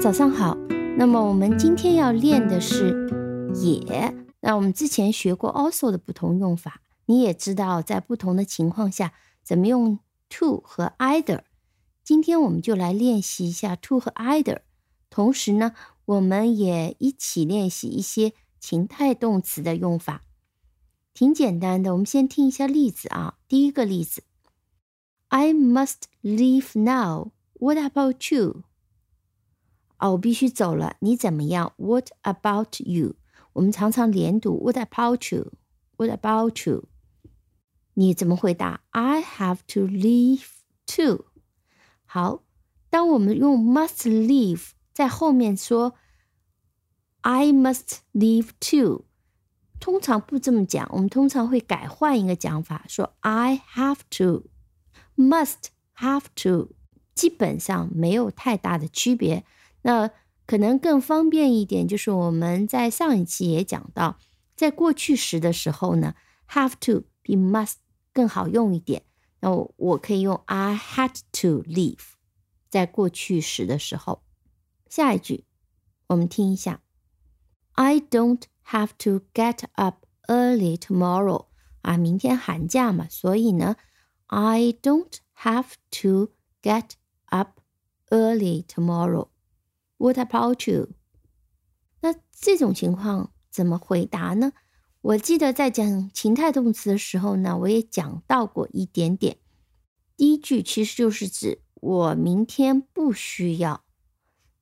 早上好。那么我们今天要练的是也。那我们之前学过 also 的不同用法，你也知道在不同的情况下怎么用 to 和 either。今天我们就来练习一下 to 和 either，同时呢，我们也一起练习一些情态动词的用法，挺简单的。我们先听一下例子啊。第一个例子：I must leave now. What about you? 哦，我必须走了，你怎么样？What about you？我们常常连读，What about you？What about you？你怎么回答？I have to leave too。好，当我们用 must leave 在后面说 I must leave too，通常不这么讲，我们通常会改换一个讲法，说 I have to。must have to 基本上没有太大的区别。那可能更方便一点，就是我们在上一期也讲到，在过去时的时候呢，have to 比 must 更好用一点。那我可以用 I had to leave，在过去时的时候。下一句，我们听一下：I don't have to get up early tomorrow。啊，明天寒假嘛，所以呢，I don't have to get up early tomorrow。What about you？那这种情况怎么回答呢？我记得在讲情态动词的时候呢，我也讲到过一点点。第一句其实就是指我明天不需要。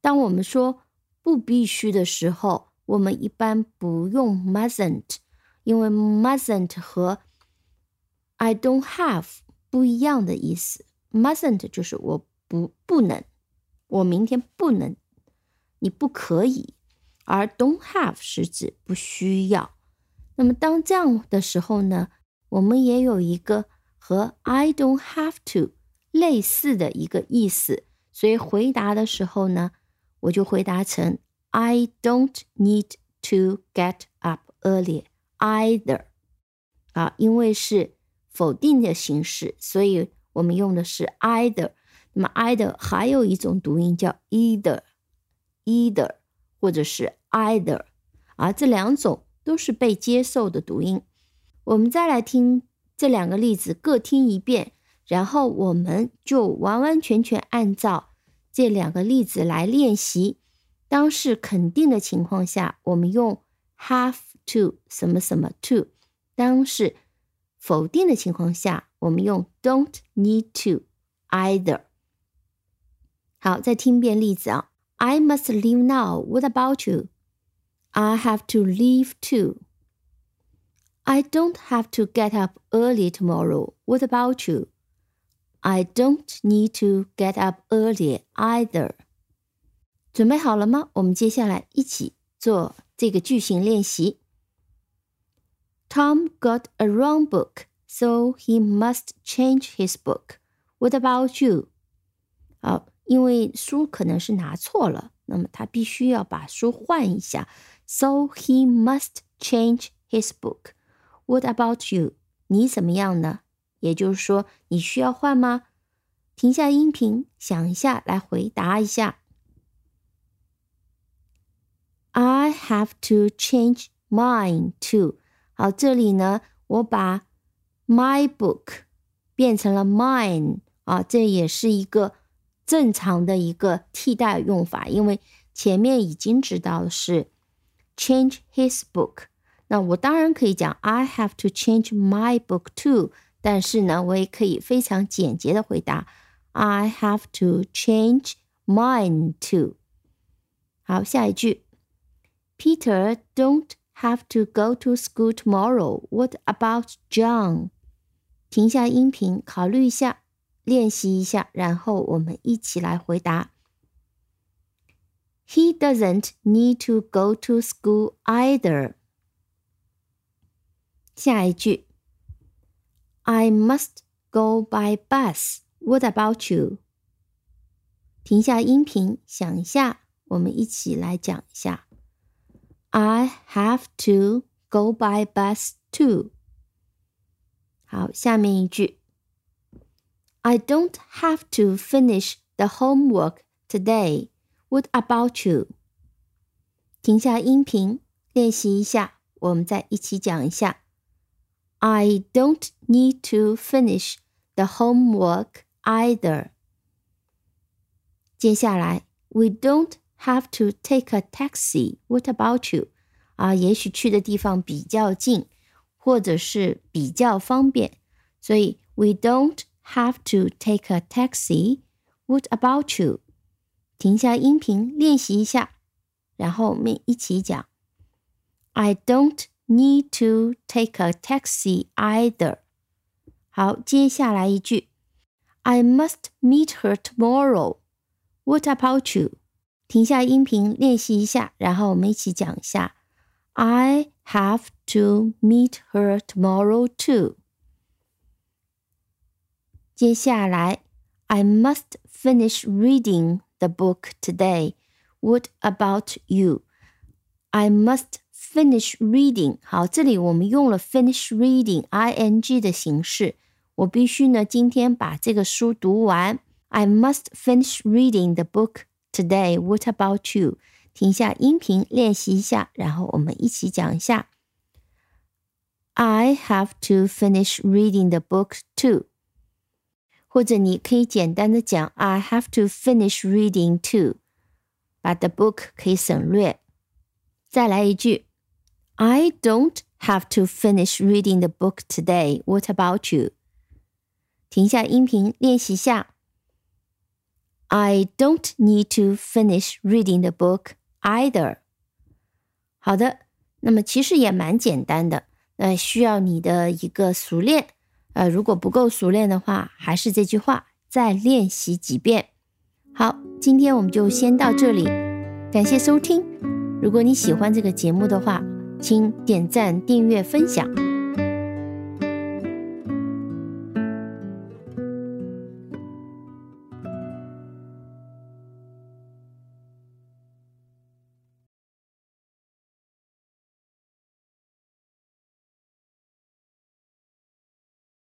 当我们说不必须的时候，我们一般不用 mustn't，因为 mustn't 和 I don't have 不一样的意思。mustn't 就是我不不能，我明天不能。你不可以，而 don't have 是指不需要。那么当这样的时候呢，我们也有一个和 I don't have to 类似的一个意思，所以回答的时候呢，我就回答成 I don't need to get up early either。啊，因为是否定的形式，所以我们用的是 either。那么 either 还有一种读音叫 either。Either 或者是 either，啊，这两种都是被接受的读音。我们再来听这两个例子，各听一遍，然后我们就完完全全按照这两个例子来练习。当是肯定的情况下，我们用 have to 什么什么 to；当是否定的情况下，我们用 don't need to either。好，再听遍例子啊。I must leave now. What about you? I have to leave too. I don't have to get up early tomorrow. What about you? I don't need to get up early either. 准备好了吗？我们接下来一起做这个句型练习。Tom got a wrong book, so he must change his book. What about you? 好， 因为书可能是拿错了，那么他必须要把书换一下。So he must change his book. What about you? 你怎么样呢？也就是说，你需要换吗？停下音频，想一下，来回答一下。I have to change mine too. 好，这里呢，我把 my book 变成了 mine 啊，这也是一个。正常的一个替代用法，因为前面已经知道是 change his book，那我当然可以讲 I have to change my book too，但是呢，我也可以非常简洁的回答 I have to change mine too。好，下一句，Peter don't have to go to school tomorrow. What about John？停下音频，考虑一下。 练习一下，然后我们一起来回答。He doesn't need to go to school either。下一句，I must go by bus. What about you？停下音频，想一下，我们一起来讲一下。I have to go by bus too。好，下面一句。 I don't have to finish the homework today. What about you？停下音频，练习一下，我们再一起讲一下。I don't need to finish the homework either。接下来，We don't have to take a taxi. What about you？啊，也许去的地方比较近，或者是比较方便，所以 We don't have to take a taxi. What about you？停下音频练习一下，然后我们一起讲。I don't need to take a taxi either。好，接下来一句，I must meet her tomorrow。What about you？停下音频练习一下，然后我们一起讲一下。I have to meet her tomorrow too。 接下来，I must finish reading the book today. What about you? I must finish reading。好，这里我们用了 finish reading ing 的形式。我必须呢今天把这个书读完。I must finish reading the book today. What about you? 停下音频练习一下，然后我们一起讲一下。I have to finish reading the book too。 或者你可以简单的讲 I have to finish reading too，把 the book 可以省略。再来一句，I don't have to finish reading the book today. What about you？停下音频练习下。I don't need to finish reading the book either。好的，那么其实也蛮简单的，那需要你的一个熟练。 呃，如果不够熟练的话，还是这句话，再练习几遍。好，今天我们就先到这里，感谢收听。如果你喜欢这个节目的话，请点赞、订阅、分享。